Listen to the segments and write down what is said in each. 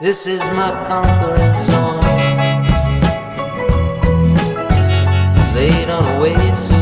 This is my conquering song. Laid on waves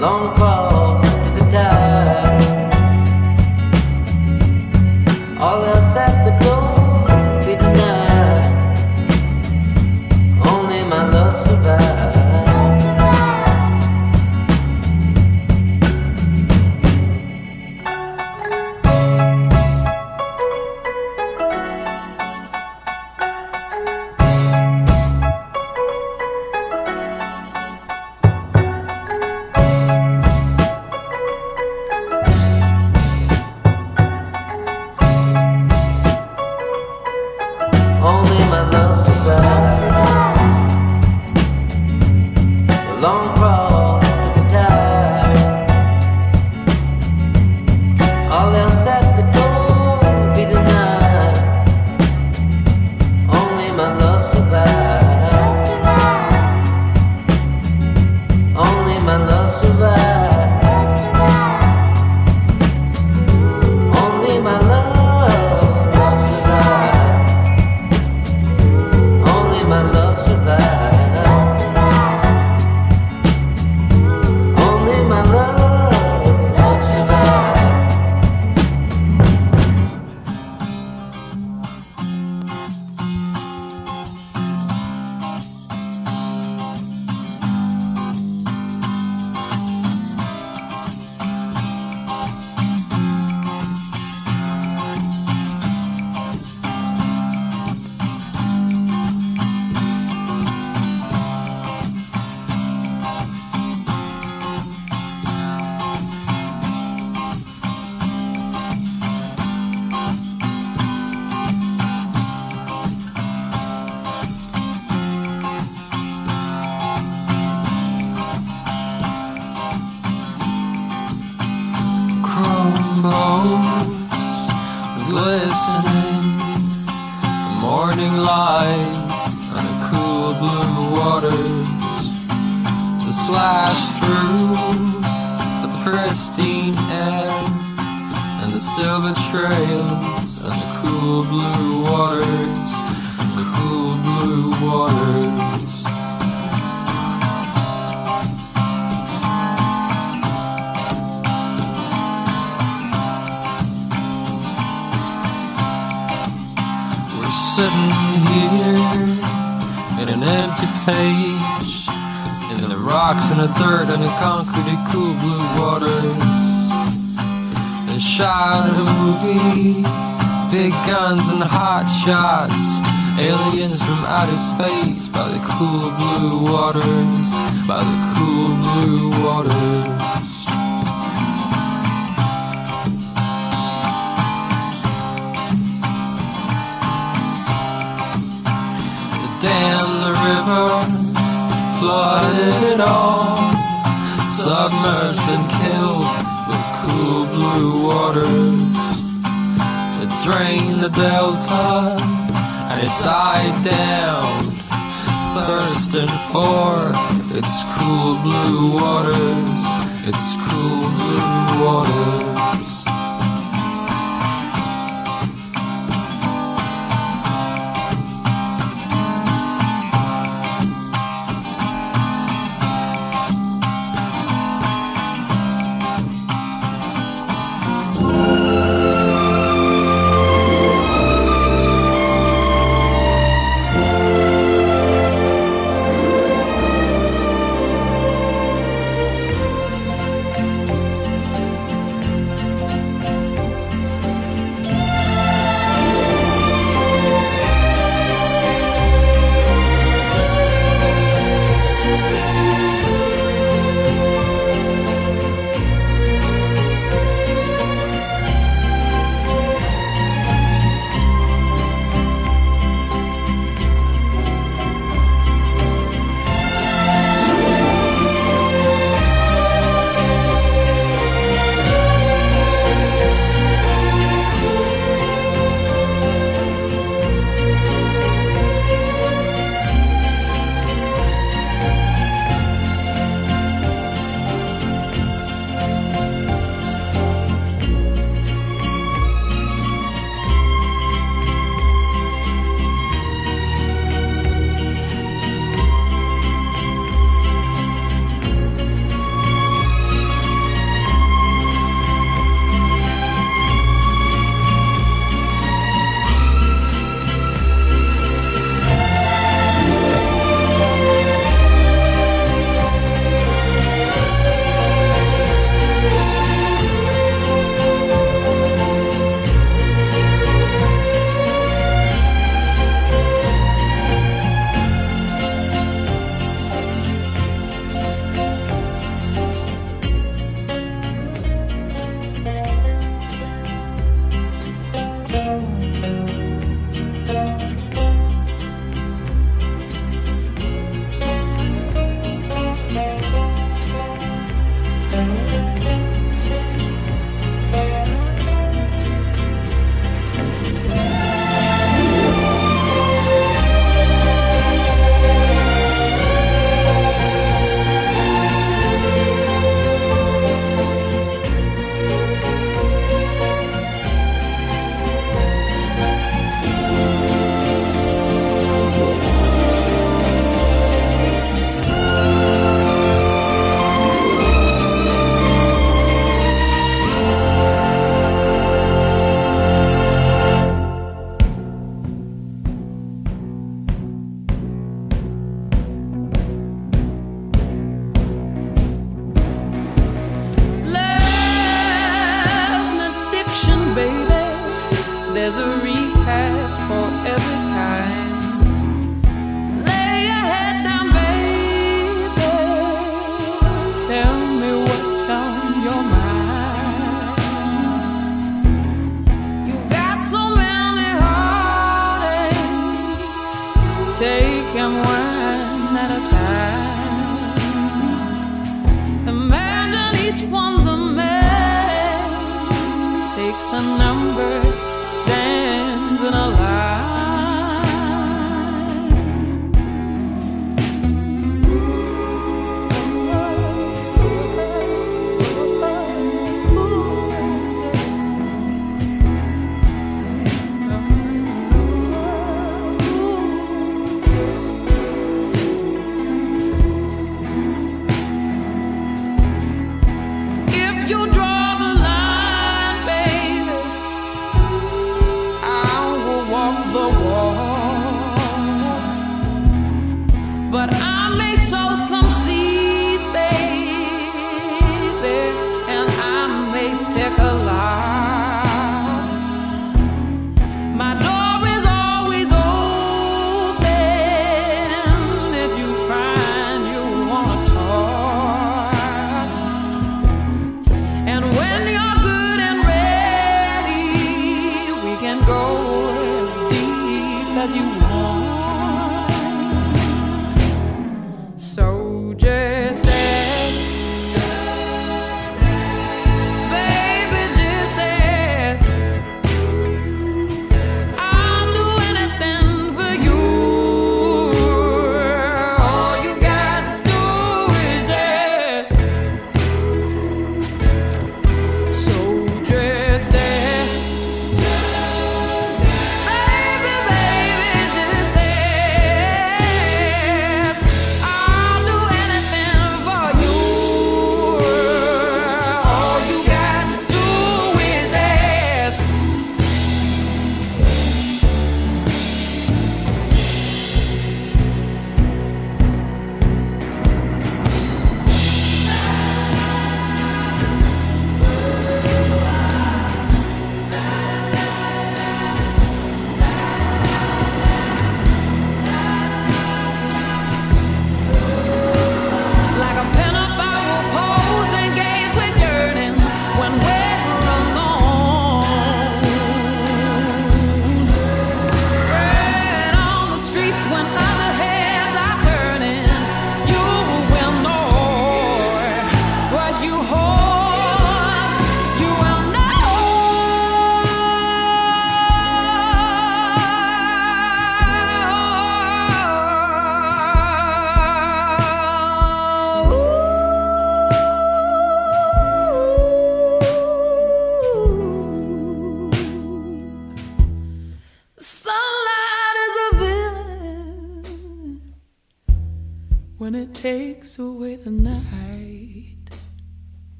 long crawl guns and hot shots. Aliens from outer space by the cool blue waters, by the cool blue waters. Damn the river, flooded it all, submerged and killed the cool blue waters drained the delta and it died down, thirsting for its cool blue waters, its cool blue waters.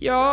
That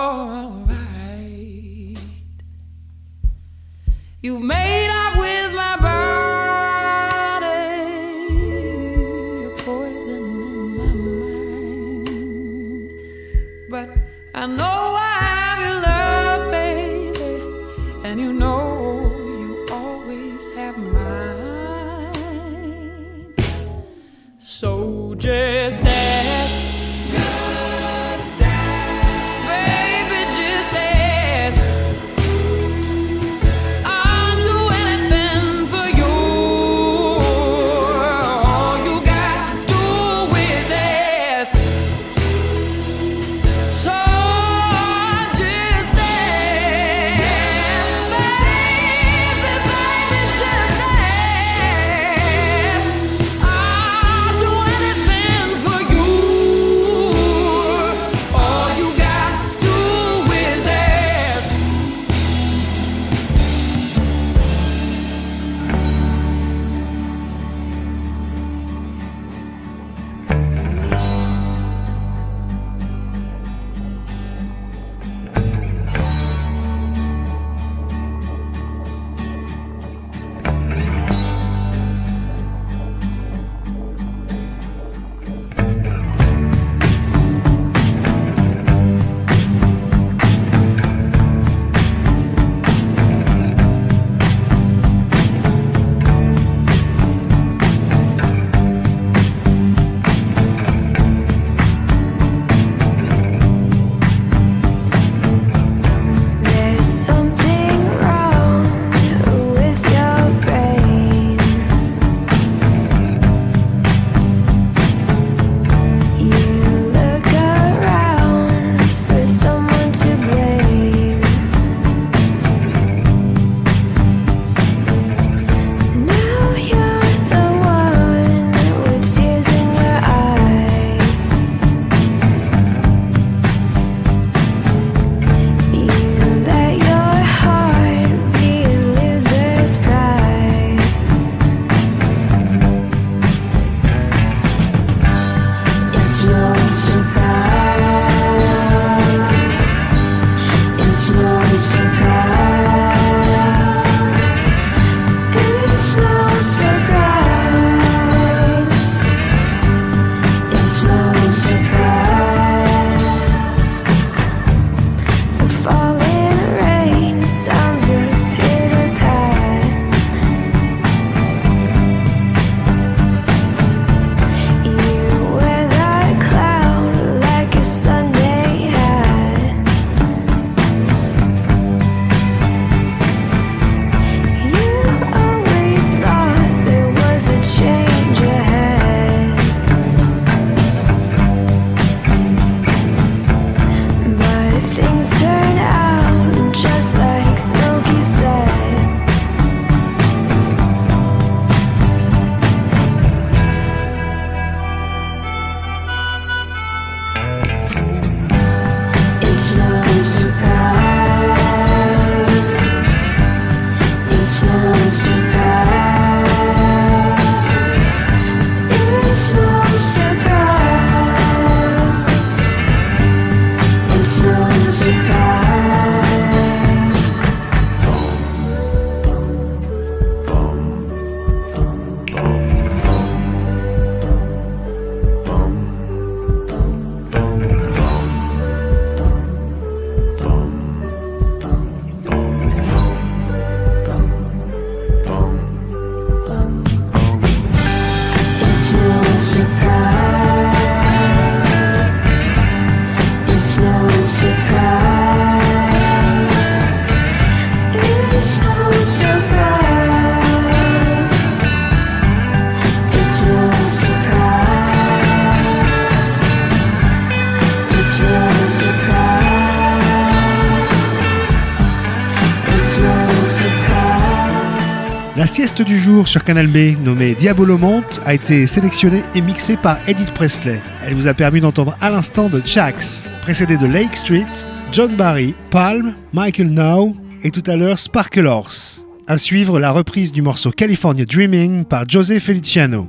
La sieste du jour sur Canal B, nommée Diabolomante, a été sélectionnée et mixée par Edith Presley. Elle vous a permis d'entendre à l'instant de Jax, précédé de Lake Street, John Barry, Palm, Michael Now et tout à l'heure Sparkle Horse. À suivre la reprise du morceau California Dreaming par José Feliciano.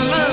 my love.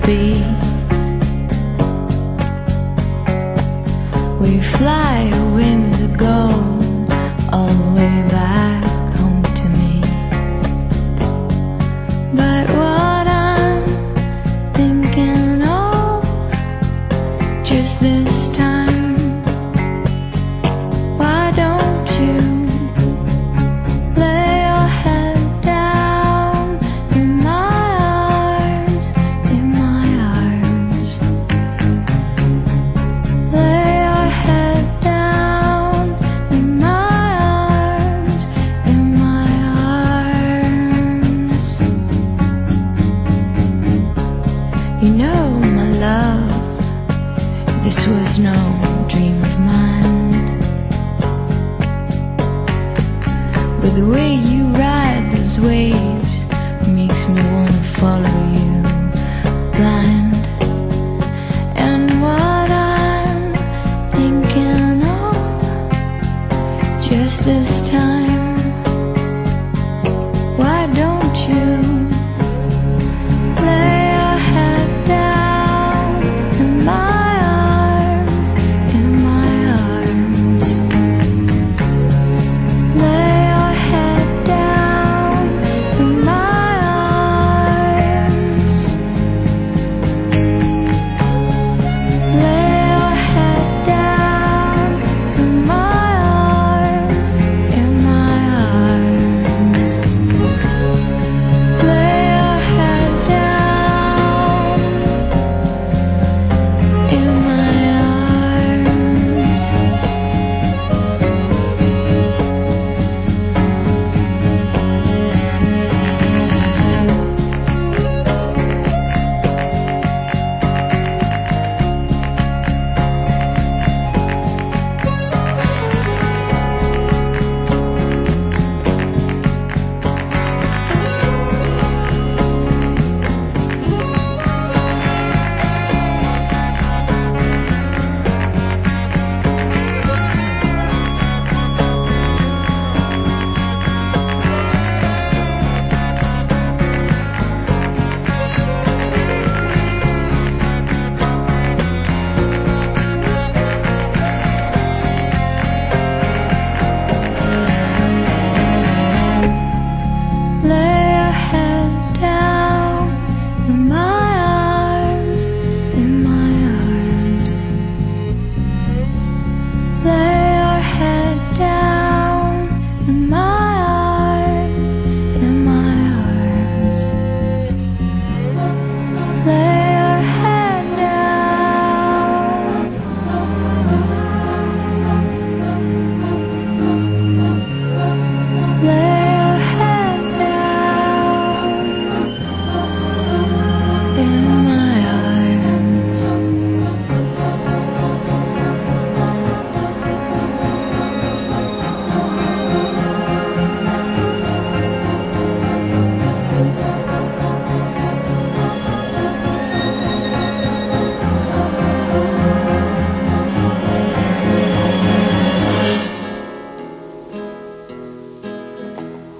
to be. We fly winds ago, all the way back.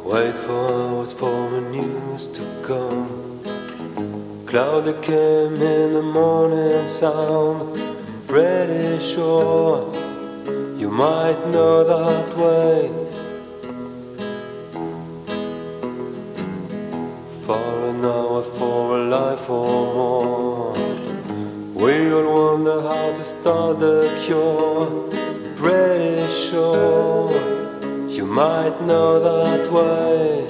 Wait for hours for the news to come. Cloud that came in the morning sound. Pretty sure you might know that way. For an hour, for a life or more. We all wonder how to start the cure. Pretty sure might know that way.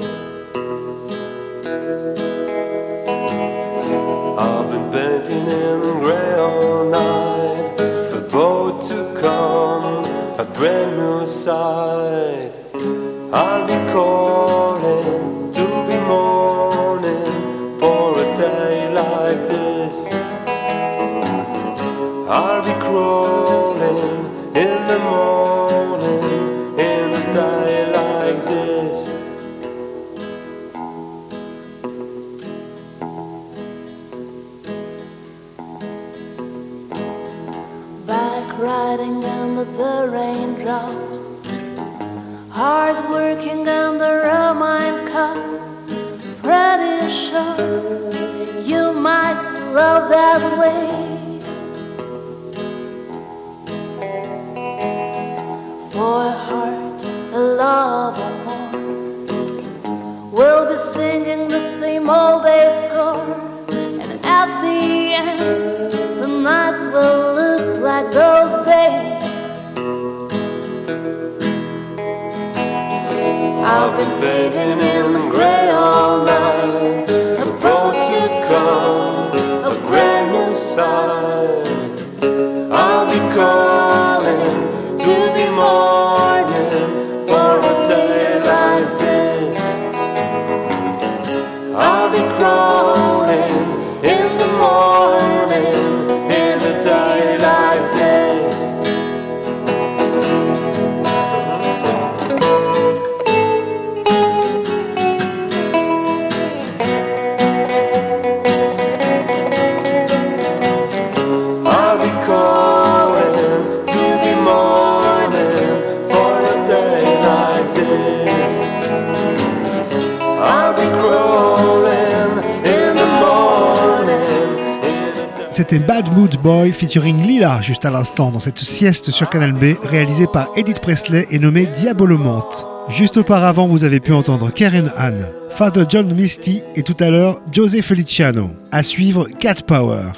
I've been painting in grey all night, the boat to come, a brand new sight. I'll be called. love that way. For a heart, a love, or more will be singing the same old day score. And at the end, the nights will look like those days. I've been waiting in the featuring Lila juste à l'instant dans cette sieste sur Canal B réalisée par Edith Presley et nommée Diabolomante. Juste auparavant, vous avez pu entendre Karen Ann, Father John Misty et tout à l'heure José Feliciano. À suivre Cat Power.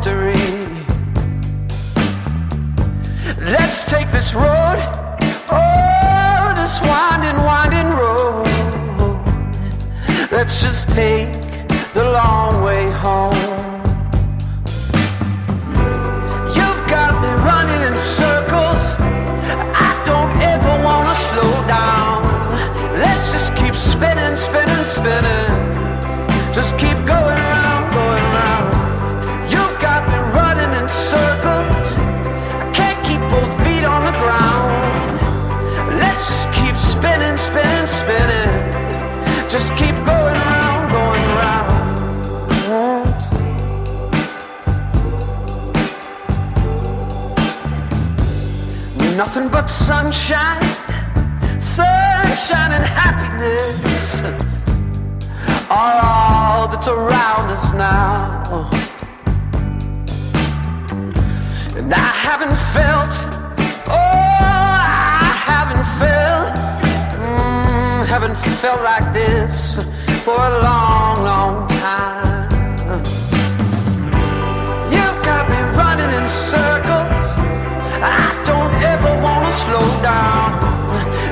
History. Let's take this road, oh, this winding, winding road. Let's just take the long way home. You've got me running in circles. I don't ever wanna slow down. Let's just keep spinning, spinning, spinning. Nothing but sunshine, sunshine and happiness are all that's around us now. And I haven't felt, oh, I haven't felt, mm, haven't felt like this for a long, long time. You've got me running in circles. I don't ever slow down.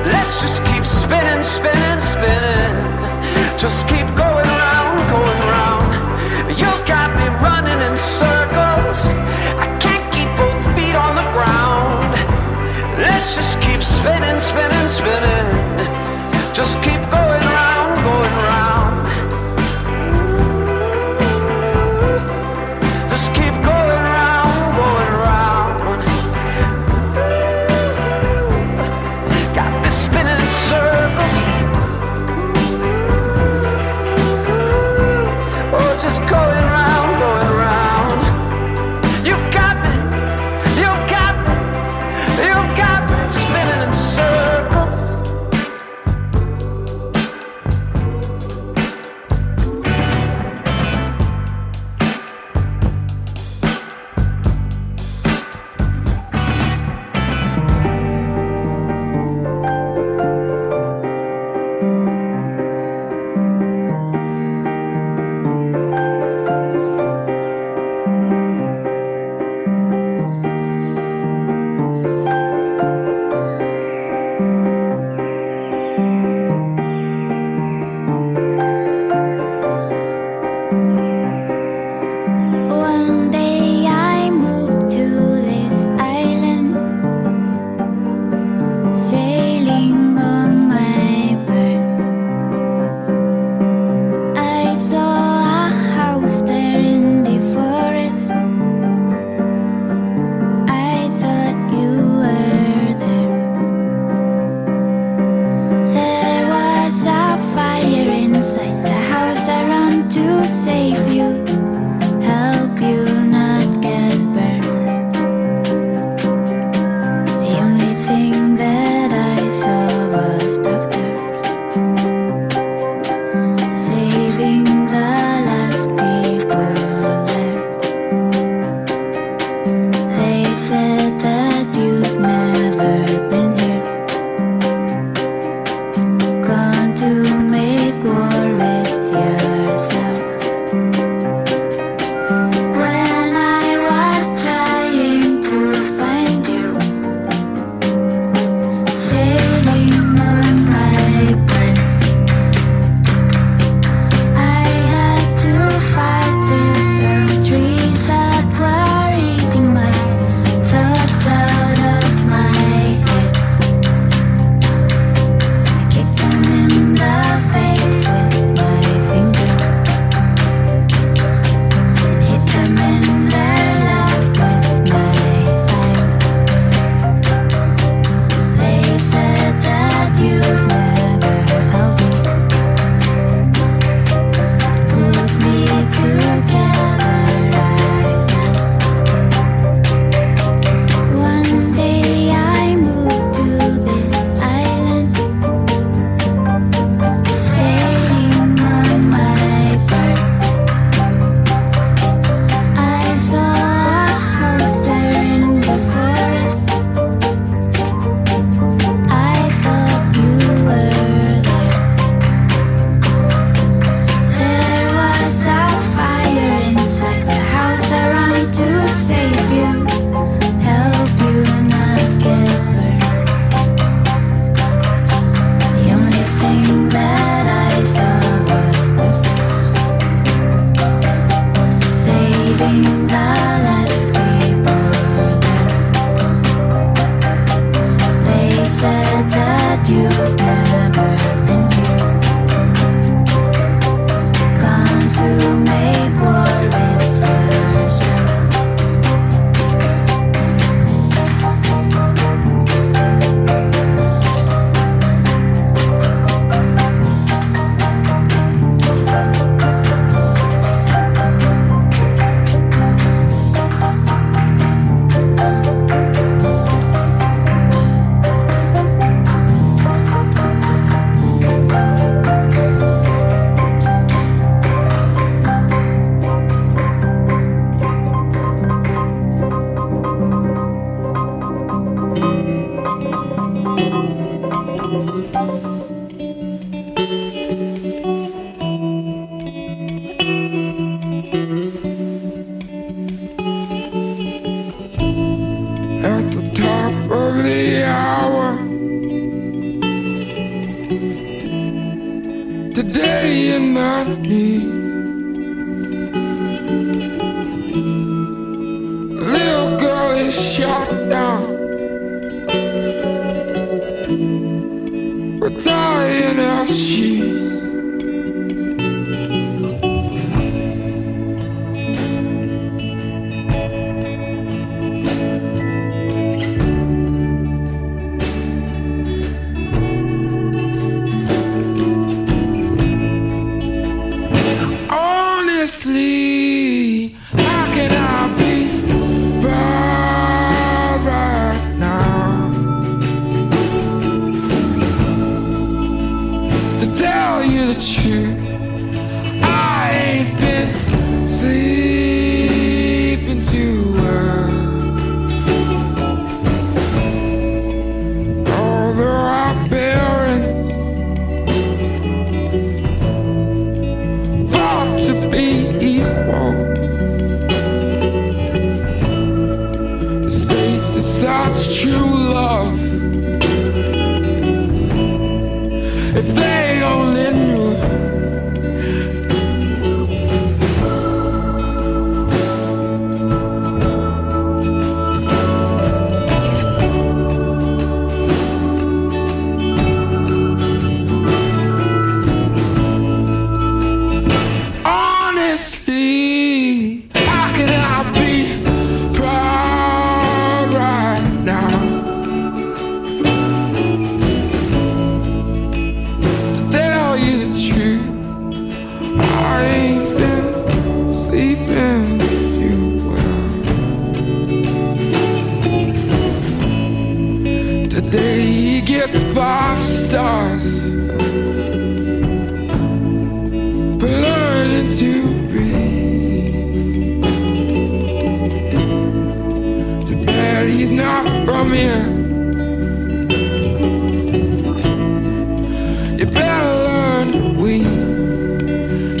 Let's just keep spinning, spinning, spinning. Just keep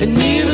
and neither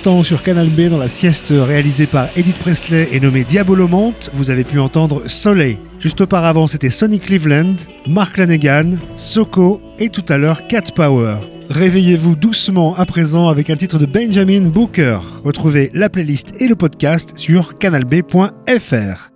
l'instant sur Canal B dans la sieste réalisée par Edith Presley et nommée Diabolomante, vous avez pu entendre Soleil. Juste auparavant, c'était Sonny Cleveland, Mark Lanegan, Soko et tout à l'heure Cat Power. Réveillez-vous doucement à présent avec un titre de Benjamin Booker. Retrouvez la playlist et le podcast sur canalb.fr.